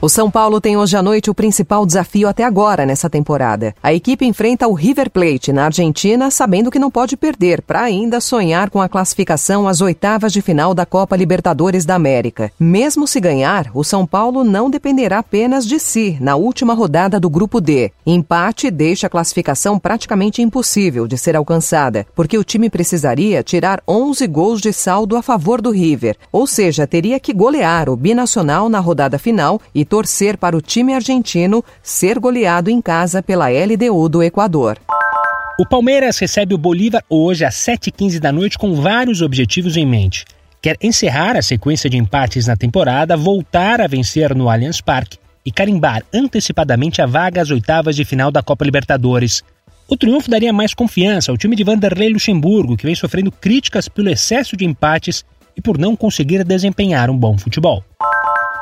O São Paulo tem hoje à noite o principal desafio até agora nessa temporada. A equipe enfrenta o River Plate na Argentina, sabendo que não pode perder para ainda sonhar com a classificação às oitavas de final da Copa Libertadores da América. Mesmo se ganhar, o São Paulo não dependerá apenas de si na última rodada do Grupo D. Empate deixa a classificação praticamente impossível de ser alcançada, porque o time precisaria tirar 11 gols de saldo a favor do River, ou seja, teria que golear o binacional na rodada final e torcer para o time argentino ser goleado em casa pela LDU do Equador. O Palmeiras recebe o Bolívar hoje às 7h15 da noite com vários objetivos em mente. Quer encerrar a sequência de empates na temporada, voltar a vencer no Allianz Parque e carimbar antecipadamente a vaga às oitavas de final da Copa Libertadores. O triunfo daria mais confiança ao time de Vanderlei Luxemburgo, que vem sofrendo críticas pelo excesso de empates e por não conseguir desempenhar um bom futebol.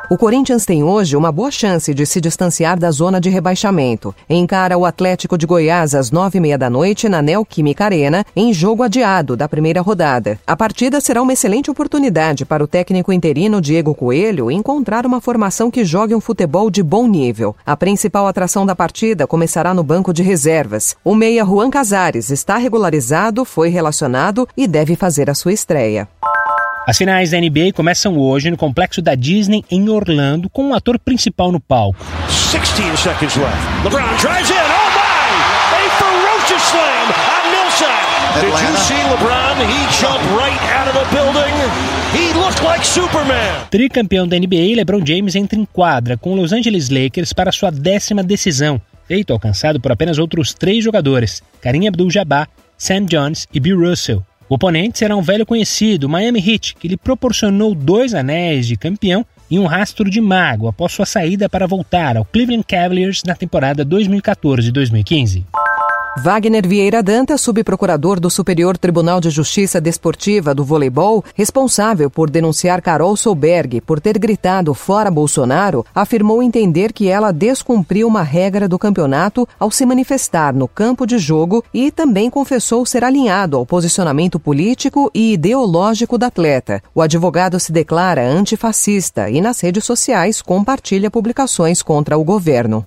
O Corinthians tem hoje uma boa chance de se distanciar da zona de rebaixamento. Encara o Atlético de Goiás às nove e meia da noite na Neoquímica Arena, em jogo adiado da primeira rodada. A partida será uma excelente oportunidade para o técnico interino Diego Coelho encontrar uma formação que jogue um futebol de bom nível. A principal atração da partida começará no banco de reservas. O meia Juan Casares está regularizado, foi relacionado e deve fazer a sua estreia. As finais da NBA começam hoje no complexo da Disney em Orlando com o um ator principal no palco. 16 seconds left. LeBron drives in. Oh my! A ferocious slam on Millsap. Did you see LeBron? He jumped right out of the building. He looked like Superman. Tricampeão da NBA, LeBron James entra em quadra com os Los Angeles Lakers para sua décima decisão, feito alcançado por apenas outros três jogadores: Karim Abdul-Jabbar, Sam Jones e Bill Russell. O oponente será um velho conhecido, Miami Heat, que lhe proporcionou dois anéis de campeão e um rastro de mago após sua saída para voltar ao Cleveland Cavaliers na temporada 2014-2015. Wagner Vieira Dantas, subprocurador do Superior Tribunal de Justiça Desportiva do Voleibol, responsável por denunciar Carol Solberg por ter gritado fora Bolsonaro, afirmou entender que ela descumpriu uma regra do campeonato ao se manifestar no campo de jogo e também confessou ser alinhado ao posicionamento político e ideológico da atleta. O advogado se declara antifascista e nas redes sociais compartilha publicações contra o governo.